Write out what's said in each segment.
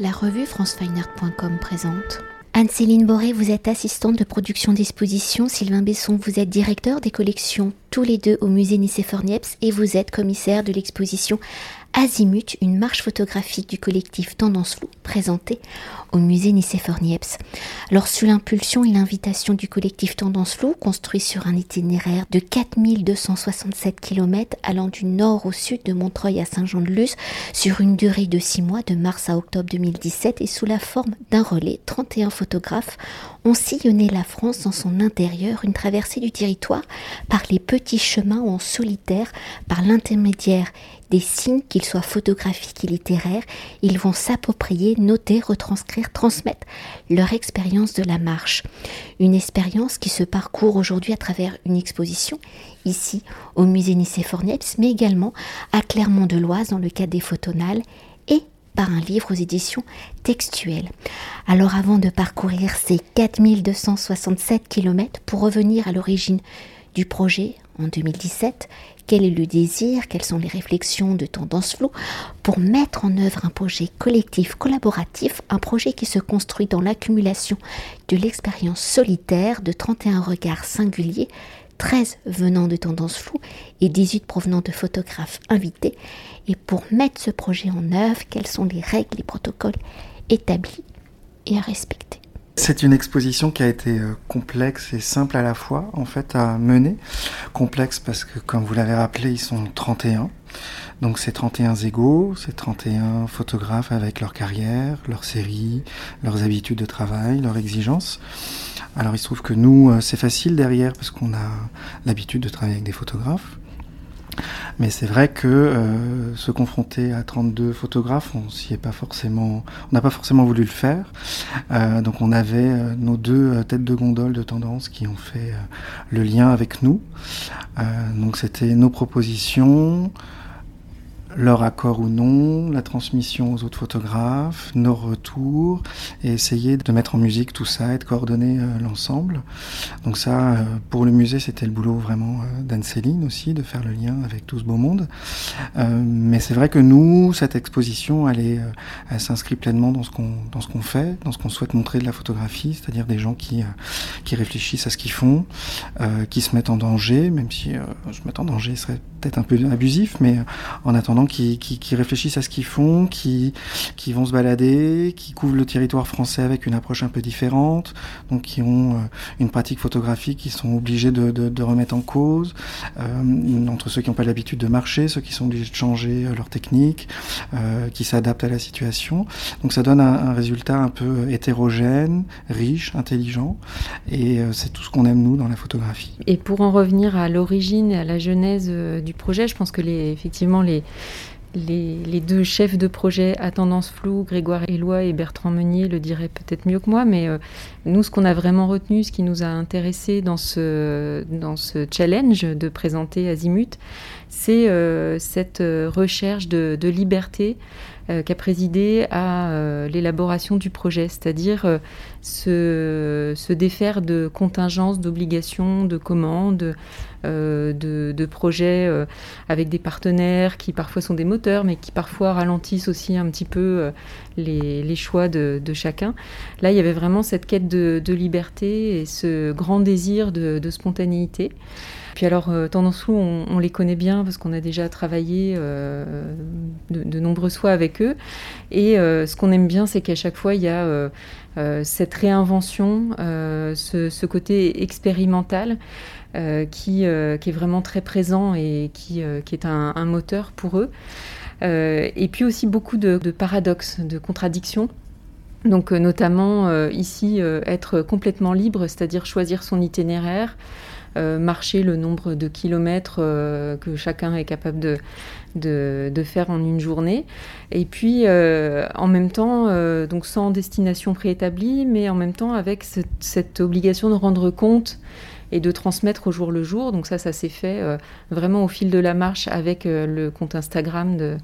La revue francefineart.com présente. Anne-Céline Boré, vous êtes assistante de production d'exposition. Sylvain Besson, vous êtes directeur des collections tous les deux au musée Nicéphore-Niepce et vous êtes commissaire de l'exposition Azimut, une marche photographique du collectif Tendance Flou, présentée au musée Nicéphore-Niepce. Alors, sous l'impulsion et l'invitation du collectif Tendance Flou, construit sur un itinéraire de 4267 km allant du nord au sud de Montreuil à Saint-Jean-de-Luz, sur une durée de 6 mois, de mars à octobre 2017, et sous la forme d'un relais, 31 photographes ont sillonné la France dans son intérieur, une traversée du territoire par les petits chemins en solitaire, par l'intermédiaire des signes, qu'ils soient photographiques et littéraires, ils vont s'approprier, noter, retranscrire, transmettre leur expérience de la marche. Une expérience qui se parcourt aujourd'hui à travers une exposition, ici au musée Nicéphore-Niepce, mais également à Clermont-de-Loise dans le cadre des Photonales et par un livre aux éditions textuelles. Alors avant de parcourir ces 4267 km pour revenir à l'origine du projet en 2017, quel est le désir, quelles sont les réflexions de Tendance Flow pour mettre en œuvre un projet collectif, collaboratif, un projet qui se construit dans l'accumulation de l'expérience solitaire de 31 regards singuliers 13 venant de Tendance Floue et 18 provenant de photographes invités. Et pour mettre ce projet en œuvre, quelles sont les règles, les protocoles établis et à respecter? C'est une exposition qui a été euh, complexe et simple à la fois, en fait, à mener. Complexe parce que, comme vous l'avez rappelé, ils sont 31. Donc c'est 31 égaux, c'est 31 photographes avec leur carrière, leur série, leurs habitudes de travail, leurs exigences. Alors il se trouve que nous, euh, c'est facile derrière parce qu'on a l'habitude de travailler avec des photographes. Mais c'est vrai que euh, se confronter à 32 photographes, on s'y est pas forcément, on n'a pas forcément voulu le faire. Euh, donc on avait euh, nos deux têtes de gondole de tendance qui ont fait le lien avec nous. donc c'était nos propositions, leur accord ou non, la transmission aux autres photographes, nos retours, et essayer de mettre en musique tout ça et de coordonner euh, l'ensemble. Donc ça, euh, pour le musée, c'était le boulot vraiment euh, d'Anne-Céline aussi, de faire le lien avec tout ce beau monde. mais c'est vrai que nous, cette exposition, elle, est, elle s'inscrit pleinement dans ce qu'on dans fait, dans ce qu'on souhaite montrer de la photographie, c'est-à-dire des gens qui qui réfléchissent à ce qu'ils font, qui se mettent en danger, même si je mettre en danger serait peut-être un peu abusif, mais en attendant qui, réfléchissent à ce qu'ils font, qui, qui vont se balader, qui couvrent le territoire français avec une approche un peu différente, donc qui ont euh, une pratique photographique qui sont obligés de, de, remettre en cause, euh, entre ceux qui n'ont pas l'habitude de marcher, ceux qui sont obligés de changer euh, leur technique, qui s'adaptent à la situation. Donc ça donne un, résultat un peu hétérogène, riche, intelligent, et c'est tout ce qu'on aime nous dans la photographie. Et pour en revenir à l'origine, à la genèse du projet, je pense que les, effectivement les, les, deux chefs de projet à tendance floue, Grégoire Éloi et Bertrand Meunier, le diraient peut-être mieux que moi, mais euh, nous, ce qu'on a vraiment retenu, ce qui nous a intéressé dans ce, challenge de présenter Azimut, c'est euh, cette euh, recherche de liberté qui a présidé à l'élaboration du projet, c'est-à-dire se, se, défaire de contingences, d'obligations, de commandes, euh, de, projets euh, avec des partenaires qui parfois sont des moteurs, mais qui parfois ralentissent aussi un petit peu euh, les, choix de, chacun. Là, il y avait vraiment cette quête de, liberté et ce grand désir de, spontanéité. Puis alors, Tendance Flou, on, les connaît bien parce qu'on a déjà travaillé de, nombreuses fois avec Et ce qu'on aime bien, c'est qu'à chaque fois, il y a cette réinvention, ce, côté expérimental. Euh, qui, euh, est vraiment très présent et euh, qui est un, moteur pour eux. et puis aussi beaucoup de, paradoxes, de contradictions. Donc notamment ici, être complètement libre, c'est-à-dire choisir son itinéraire, marcher le nombre de kilomètres que chacun est capable de, de, faire en une journée. Et puis, en même temps, donc sans destination préétablie, mais en même temps avec cette obligation de rendre compte et de transmettre au jour le jour. Donc ça, ça s'est fait euh, vraiment au fil de la marche avec euh, le compte Instagram de,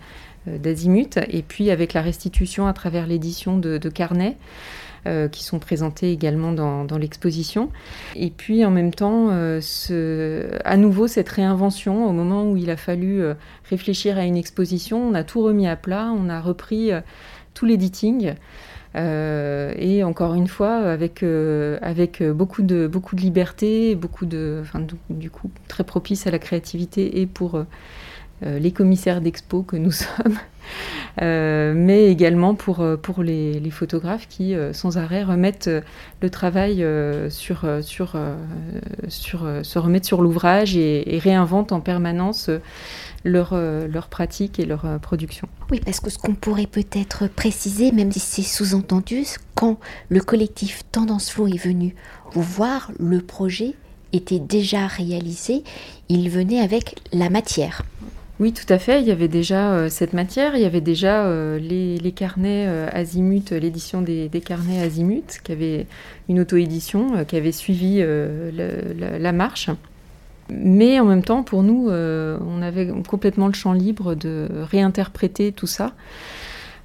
euh, d'Azimut et puis avec la restitution à travers l'édition de, carnets. Qui sont présentés également dans, l'exposition. Et puis en même temps, ce, à nouveau cette réinvention, au moment où il a fallu réfléchir à une exposition, on a tout remis à plat, on a repris tout l'editing. et encore une fois, avec, beaucoup, de, liberté, beaucoup de, du, coup, très propice à la créativité et pour les commissaires d'expo que nous sommes, mais également pour, pour les, photographes qui, sans arrêt, remettent le travail sur, sur, sur, se remettent sur l'ouvrage et, et, réinventent en permanence leur, euh, leur pratique et leur euh, production. Oui, parce que ce qu'on pourrait peut-être préciser, même si c'est sous-entendu, quand le collectif Tendance Flow est venu vous voir, le projet était déjà réalisé, il venait avec la matière. Oui, tout à fait. Il y avait déjà euh, cette matière. Il y avait déjà les, les, carnets Azimut, l'édition des, carnets Azimut, qui avait une auto-édition, qui avait suivi la, marche. Mais en même temps, pour nous, euh, on avait complètement le champ libre de réinterpréter tout ça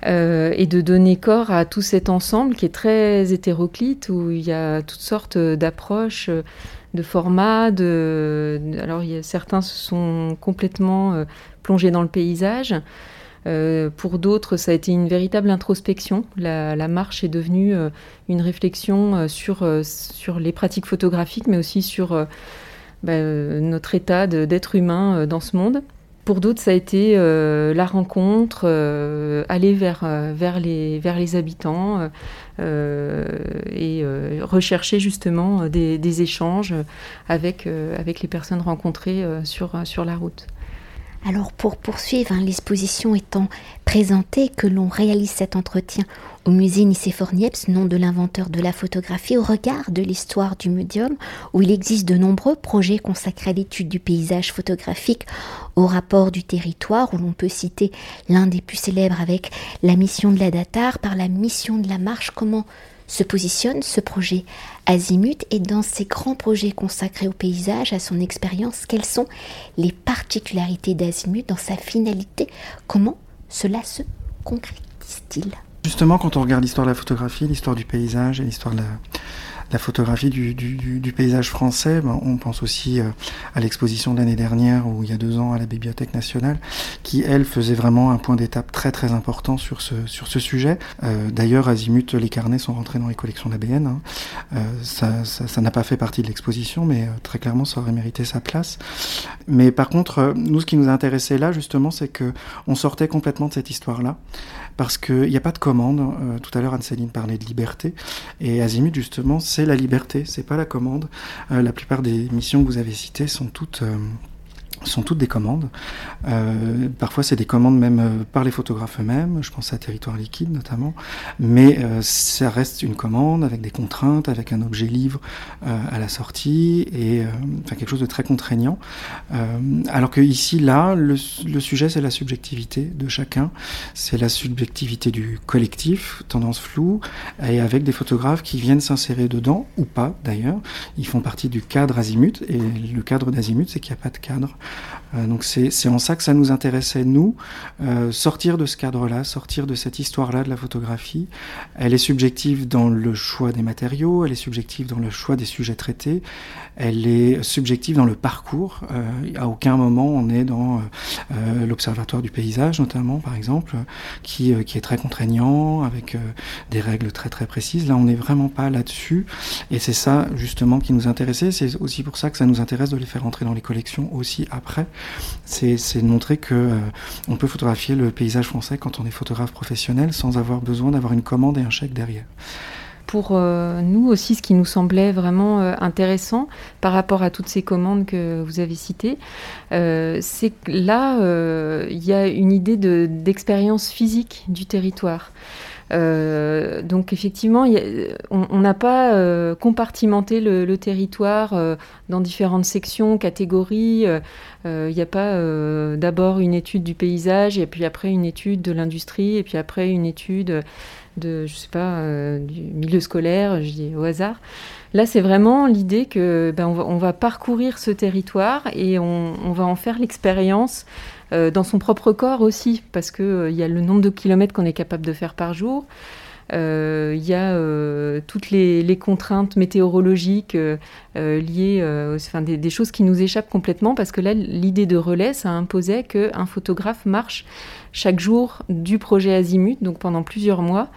euh, et de donner corps à tout cet ensemble qui est très hétéroclite, où il y a toutes sortes d'approches, de formats. De... Alors, certains se sont complètement euh, plongés dans le paysage. pour d'autres, ça a été une véritable introspection. La, marche est devenue une réflexion sur, les pratiques photographiques, mais aussi sur bah, euh, notre état d'être humain euh, dans ce monde. Pour d'autres, ça a été euh, la rencontre, aller vers, vers, les, habitants et rechercher justement des, des échanges avec, avec les personnes rencontrées sur, sur la route. Alors pour poursuivre, hein, l'exposition étant présentée, que l'on réalise cet entretien au musée Nicéphore Niepce, nom de l'inventeur de la photographie, au regard de l'histoire du médium, où il existe de nombreux projets consacrés à l'étude du paysage photographique, au rapport du territoire, où l'on peut citer l'un des plus célèbres avec la mission de la Datar, par la mission de la marche, comment se positionne ce projet Azimut et dans ces grands projets consacrés au paysage, à son expérience, quelles sont les particularités d'Azimut dans sa finalité Comment cela se concrétise-t-il? Justement, quand on regarde l'histoire de la photographie, l'histoire du paysage et l'histoire de la, la photographie du, paysage français. Ben, on pense aussi euh, à l'exposition de l'année dernière, ou il y a deux ans, à la Bibliothèque nationale, qui, elle, faisait vraiment un point d'étape très très important sur ce, sujet. Euh, D'ailleurs, Azimut, les carnets sont rentrés dans les collections d'ABN. Hein. Euh, ça n'a pas fait partie de l'exposition, mais très clairement, ça aurait mérité sa place. Mais par contre, nous, ce qui nous a intéressé là, justement, c'est que on sortait complètement de cette histoire-là parce qu'il n'y a pas de commande. Tout à l'heure, Anne-Céline parlait de liberté, et Azimut, justement, c'est la liberté, c'est pas la commande. Euh, la plupart des missions que vous avez citées sont toutes euh, sont toutes des commandes. Euh, parfois, c'est des commandes même euh, par les photographes eux-mêmes. Je pense à Territoire Liquide notamment. Mais euh, ça reste une commande avec des contraintes, avec un objet livre euh, à la sortie et euh, enfin, quelque chose de très contraignant. Alors que ici, là, le, le sujet, c'est la subjectivité de chacun. C'est la subjectivité du collectif, tendance floue, et avec des photographes qui viennent s'insérer dedans, ou pas d'ailleurs. Ils font partie du cadre azimut. Et le cadre d'azimut, c'est qu'il n'y a pas de cadre. Euh, donc c'est en ça que ça nous intéressait, nous, euh, sortir de ce cadre-là, sortir de cette histoire-là de la photographie. Elle est subjective dans le choix des matériaux, elle est subjective dans le choix des sujets traités, elle est subjective dans le parcours. Euh, à aucun moment on est dans l'observatoire du paysage, notamment, par exemple, qui, qui est très contraignant, avec des règles très très précises. Là, on n'est vraiment pas là-dessus. Et c'est ça, justement, qui nous intéressait. C'est aussi pour ça que ça nous intéresse de les faire entrer dans les collections aussi après. C'est de montrer que on peut photographier le paysage français quand on est photographe professionnel sans avoir besoin d'avoir une commande et un chèque derrière pour euh, nous aussi, ce qui nous semblait vraiment euh, intéressant par rapport à toutes ces commandes que vous avez citées, euh, c'est que là, euh, il y a une idée d'expérience physique du territoire. Euh, donc effectivement, on n'a pas euh, compartimenté le, le territoire euh, dans différentes sections, catégories. Il n'y a pas d'abord une étude du paysage et puis après une étude de l'industrie et puis après une étude je sais pas, euh, du milieu scolaire, je dis au hasard. Là, c'est vraiment l'idée que ben, on, va, parcourir ce territoire et on, on va en faire l'expérience euh, dans son propre corps aussi, parce qu'il euh, y a le nombre de kilomètres qu'on est capable de faire par jour. Il y a toutes les, contraintes météorologiques liées, enfin, des, des, choses qui nous échappent complètement parce que là, l'idée de relais, ça imposait qu'un photographe marche chaque jour du projet Azimut, donc pendant plusieurs mois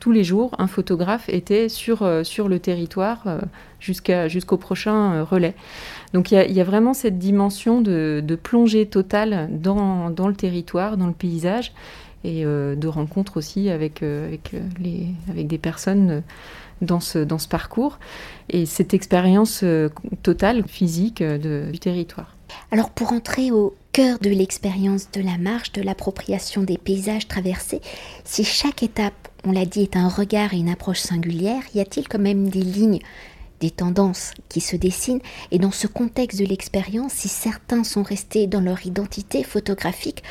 tous les jours, un photographe était sur, euh, sur le territoire euh, jusqu'au prochain euh, relais. Donc il y, a vraiment cette dimension de, plongée totale dans, le territoire, dans le paysage, et de rencontre aussi avec, avec, les, avec des personnes dans ce, dans ce parcours, et cette expérience totale, physique du territoire. Alors pour entrer au cœur de l'expérience de la marche, de l'appropriation des paysages traversés, si chaque étape on l'a dit, est un regard et une approche singulière, y a-t-il quand même des lignes, des tendances qui se dessinent? Et dans ce contexte de l'expérience, si certains sont restés dans leur identité photographique,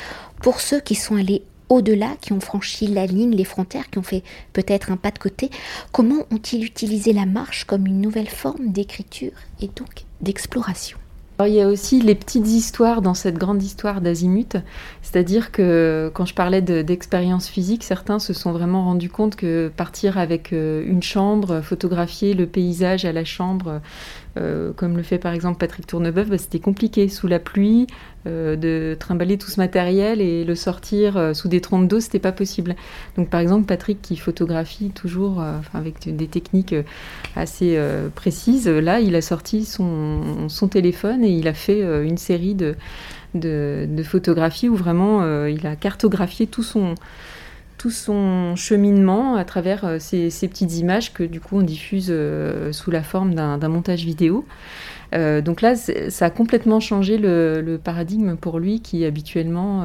pour ceux qui sont allés au-delà, qui ont franchi la ligne, les frontières, qui ont fait peut-être un pas de côté, comment ont-ils utilisé la marche comme une nouvelle forme d'écriture et donc d'exploration? Il y a aussi les petites histoires dans cette grande histoire d'Azimut, c'est-à-dire que quand je parlais d'expérience physique, certains se sont vraiment rendus compte que partir avec euh, une chambre, photographier le paysage à la chambre, euh, comme le fait par exemple Patrick Tournebeuf, bah, c'était compliqué. Sous la pluie euh, de trimballer tout ce matériel et le sortir euh, sous des trompes d'eau, c'était pas possible. Donc par exemple Patrick qui photographie toujours avec des techniques assez précises, là il a sorti son, téléphone et il a fait une série de, photographies où vraiment il a cartographié tout son tout son cheminement à travers euh, ces, petites images que du coup on diffuse euh, sous la forme d'un montage vidéo. Euh, donc là, ça a complètement changé le, paradigme pour lui qui habituellement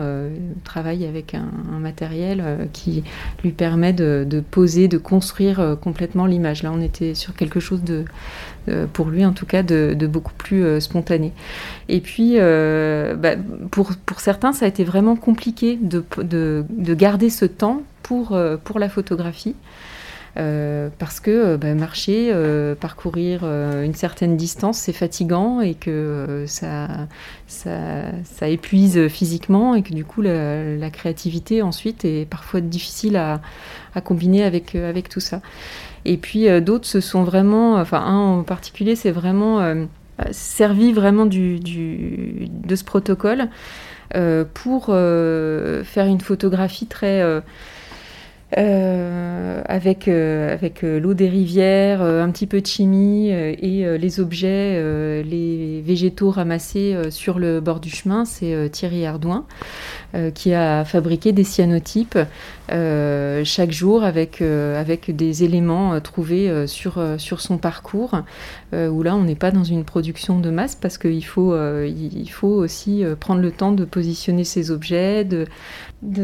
travaille avec un, matériel qui lui permet de, poser, de construire complètement l'image. Là, on était sur quelque chose de, pour lui en tout cas, de, beaucoup plus spontané. Et puis, bah, pour, certains, ça a été vraiment compliqué de, de garder ce temps pour, euh, pour la photographie. Euh, parce que euh, bah, marcher, parcourir une certaine distance, c'est fatigant et que ça, ça, épuise physiquement et que du coup la, créativité ensuite est parfois difficile à, combiner avec, avec tout ça. Et puis d'autres se sont vraiment, enfin un en particulier, c'est vraiment servi vraiment du, du, de ce protocole pour faire une photographie très euh, avec, euh, avec euh, l'eau des rivières, un petit peu de chimie et les objets, les végétaux ramassés sur le bord du chemin, c'est Thierry Ardouin qui a fabriqué des cyanotypes chaque jour avec, avec des éléments trouvés sur, sur son parcours, où là on n'est pas dans une production de masse parce qu'il faut, faut aussi prendre le temps de positionner ces objets, de,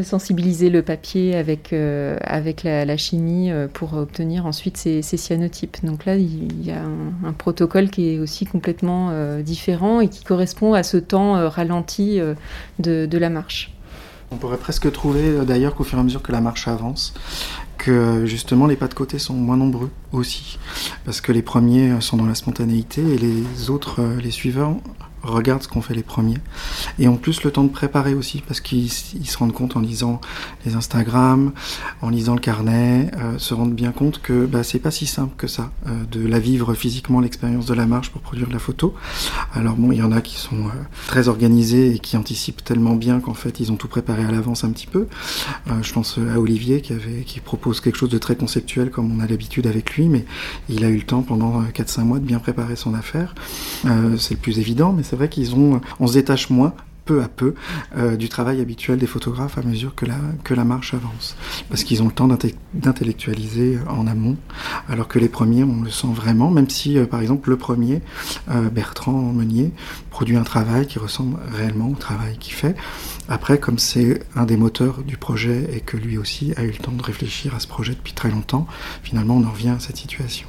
sensibiliser le papier avec, euh, avec la, chimie euh, pour obtenir ensuite ces, cyanotypes. Donc là, il y a un, protocole qui est aussi complètement euh, différent et qui correspond à ce temps ralenti de, la marche. On pourrait presque trouver d'ailleurs qu'au fur et à mesure que la marche avance, que justement les pas de côté sont moins nombreux aussi, parce que les premiers sont dans la spontanéité et les autres, les suivants, regarde ce qu'ont fait les premiers. Et en plus, le temps de préparer aussi, parce qu'ils se rendent compte en lisant les Instagram, en lisant le carnet, euh, se rendent bien compte que bah, c'est pas si simple que ça, euh, de la vivre physiquement, l'expérience de la marche pour produire la photo. Alors bon, il y en a qui sont euh, très organisés et qui anticipent tellement bien qu'en fait, ils ont tout préparé à l'avance un petit peu. je pense à Olivier qui, avait, qui propose quelque chose de très conceptuel comme on a l'habitude avec lui, mais il a eu le temps pendant 4-5 mois de bien préparer son affaire. c'est le plus évident, mais c'est vrai qu'ils ont, on se détache moins peu à peu euh, du travail habituel des photographes à mesure que la, que la marche avance. Parce qu'ils ont le temps d'intellectualiser en amont, alors que les premiers, on le sent vraiment, même si, euh, par exemple, le premier, euh, Bertrand Meunier, produit un travail qui ressemble réellement au travail qu'il fait. Après, comme c'est un des moteurs du projet et que lui aussi a eu le temps de réfléchir à ce projet depuis très longtemps, finalement, on en revient à cette situation.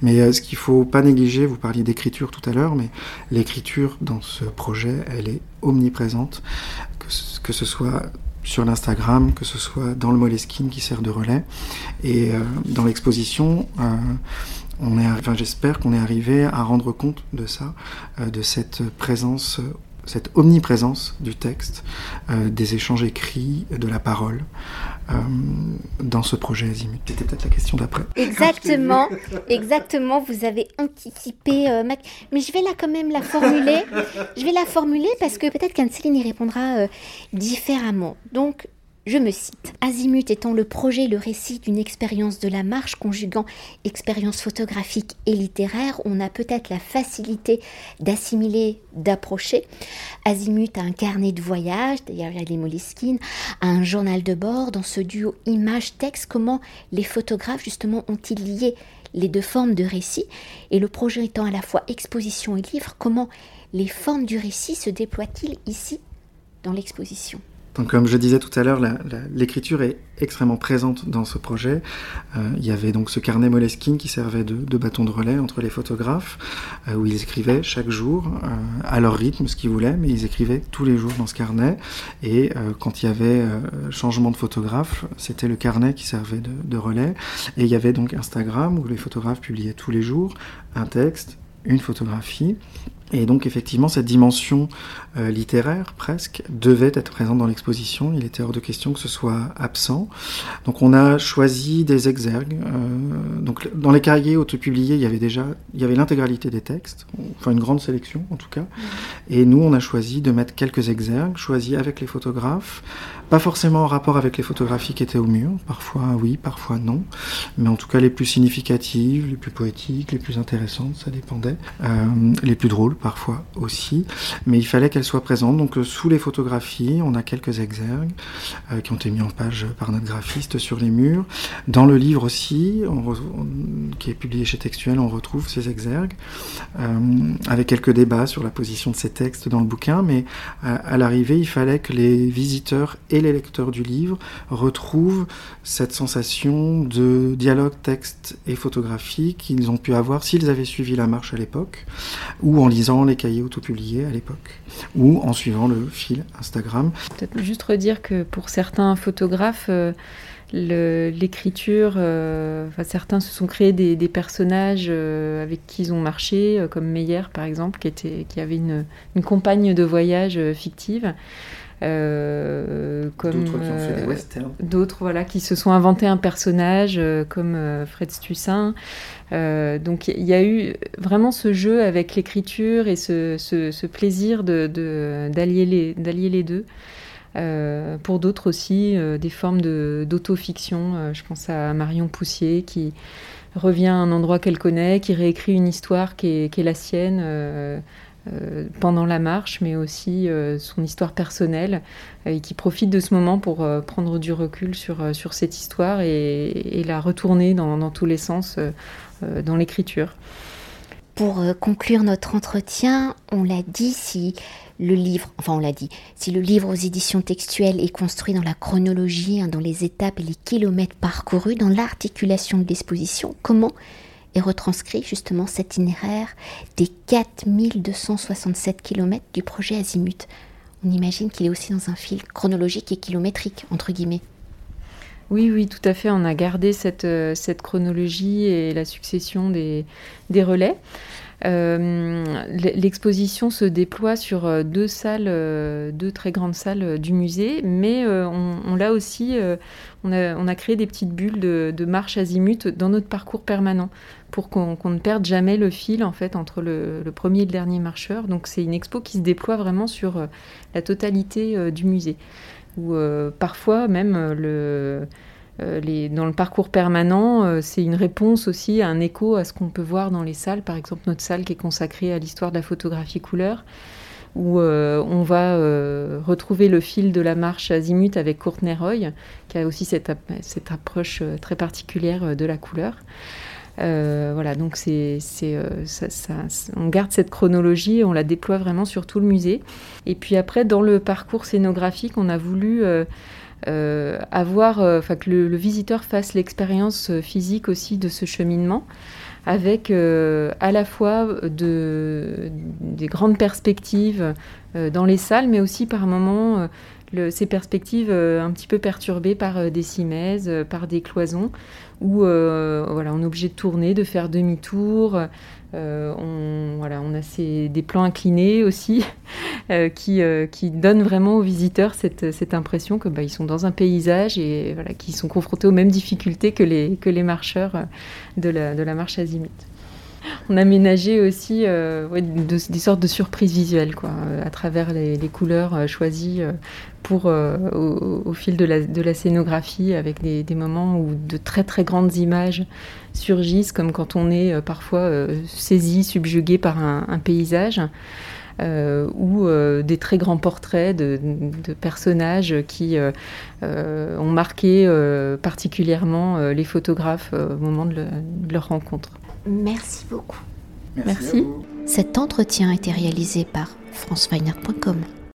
Mais ce qu'il faut pas négliger, vous parliez d'écriture tout à l'heure, mais l'écriture dans ce projet, elle est omniprésente, que ce, soit sur l'Instagram, que ce soit dans le Moleskine qui sert de relais. Et euh, dans l'exposition, euh, j'espère qu'on est arrivé à rendre compte de ça, euh, de cette présence cette omniprésence du texte, euh, des échanges écrits, de la parole euh, dans ce projet Azimut. C'était peut-être la question d'après. Exactement, exactement. Vous avez anticipé, euh, Mac. Mais je vais là quand même la formuler. Je vais la formuler parce que peut-être qu'Anne-Céline y répondra différemment. Donc, je me cite. Azimut étant le projet, le récit d'une expérience de la marche conjuguant expérience photographique et littéraire, on a peut-être la facilité d'assimiler, d'approcher. Azimut a un carnet de voyage, d'ailleurs il y a les Moleskine, a un journal de bord. Dans ce duo image-texte, comment les photographes justement ont-ils lié les deux formes de récit? Et le projet étant à la fois exposition et livre, comment les formes du récit se déploient-ils ici dans l'exposition? Donc, comme je disais tout à l'heure, l'écriture est extrêmement présente dans ce projet. Euh, il y avait donc ce carnet Moleskine qui servait de, bâton de relais entre les photographes, euh, où ils écrivaient chaque jour euh, à leur rythme ce qu'ils voulaient, mais ils écrivaient tous les jours dans ce carnet. Et quand il y avait changement de photographe, c'était le carnet qui servait de, de relais. Et il y avait donc Instagram où les photographes publiaient tous les jours un texte, une photographie. Et donc effectivement, cette dimension euh, littéraire presque devait être présente dans l'exposition. Il était hors de question que ce soit absent. Donc on a choisi des exergues. Euh, donc dans les cahiers autopubliés, il y avait déjà, il y avait l'intégralité des textes, enfin une grande sélection en tout cas. Et nous, on a choisi de mettre quelques exergues, choisis avec les photographes, pas forcément en rapport avec les photographies qui étaient au mur. Parfois oui, parfois non, mais en tout cas les plus significatives, les plus poétiques, les plus intéressantes, ça dépendait, euh, les plus drôles parfois aussi, mais il fallait qu'elle soit présente. Donc euh, sous les photographies, on a quelques exergues euh, qui ont été mis en page par notre graphiste sur les murs. Dans le livre aussi, qui est publié chez Textuel, on retrouve ces exergues, euh, avec quelques débats sur la position de ces textes dans le bouquin, mais à, l'arrivée, il fallait que les visiteurs et les lecteurs du livre retrouvent cette sensation de dialogue texte et photographie qu'ils ont pu avoir s'ils avaient suivi la marche à l'époque, ou en lisant les cahiers autopubliés à l'époque, ou en suivant le fil Instagram. Peut-être juste redire que pour certains photographes, euh, l'écriture, euh, certains se sont créés des, personnages euh, avec qui ils ont marché, comme Meyer par exemple, qui, était, qui avait une, une compagne de voyage fictive. Euh, comme d'autres qui ont fait des westerns. D'autres voilà qui se sont inventés un personnage comme Fred Stussin. Euh, donc il y a eu vraiment ce jeu avec l'écriture et ce, plaisir d'allier de, les, les, deux. Euh, pour d'autres aussi, euh, des formes d'autofiction. je pense à Marion Poussier qui revient à un endroit qu'elle connaît, qui réécrit une histoire qui est, la sienne. Pendant la marche, mais aussi son histoire personnelle, et qui profite de ce moment pour prendre du recul sur, sur cette histoire et, la retourner dans, dans tous les sens euh, dans l'écriture. Pour euh, conclure notre entretien, on l'a dit, si le livre, enfin on l'a dit, si le livre aux éditions textuelles est construit dans la chronologie, hein, dans les étapes et les kilomètres parcourus, dans l'articulation de l'exposition, comment est retranscrit justement cet itinéraire des 4267 kilomètres du projet Azimut On imagine qu'il est aussi dans un fil chronologique et kilométrique, entre guillemets. Oui, oui, tout à fait. On a gardé cette, euh, cette chronologie et la succession des, des relais. Euh, l'exposition se déploie sur euh, deux salles, deux très grandes salles du musée, mais on, l'a aussi, on a, on, créé des petites bulles de, marche azimut dans notre parcours permanent pour qu'on ne perde jamais le fil en fait entre le, le premier et le dernier marcheur. Donc c'est une expo qui se déploie vraiment sur la totalité du musée où euh, parfois même euh, euh, les, dans le parcours permanent, c'est une réponse aussi, un écho à ce qu'on peut voir dans les salles. Par exemple, notre salle qui est consacrée à l'histoire de la photographie couleur, où on va retrouver le fil de la marche azimut avec Courtney Roy, qui a aussi cette, cette approche très particulière de la couleur. Euh, voilà, donc euh, on garde cette chronologie et on la déploie vraiment sur tout le musée. Et puis après, dans le parcours scénographique, on a voulu euh, avoir, enfin que le, visiteur fasse l'expérience physique aussi de ce cheminement, avec à la fois de, des grandes perspectives dans les salles, mais aussi par moments ces perspectives un petit peu perturbées par des cimaises, par des cloisons, où voilà, on est obligé de tourner, de faire demi-tour. On, voilà, on a des plans inclinés aussi qui, qui donnent vraiment aux visiteurs cette, cette impression que bah, sont dans un paysage et voilà, qu'ils sont confrontés aux mêmes difficultés que les, que les marcheurs de la, de la marche azimut on a ménagé aussi euh, des sortes de surprises visuelles, quoi, euh, à travers les, couleurs euh, choisies pour, au, fil de la, scénographie, avec des, moments où de très très grandes images surgissent, comme quand on est parfois saisi, subjugué par un, paysage. ou des très grands portraits de, personnages qui ont marqué particulièrement les photographes au moment de leur rencontre. Merci beaucoup. Merci. Cet entretien a été réalisé par franceweiner.com.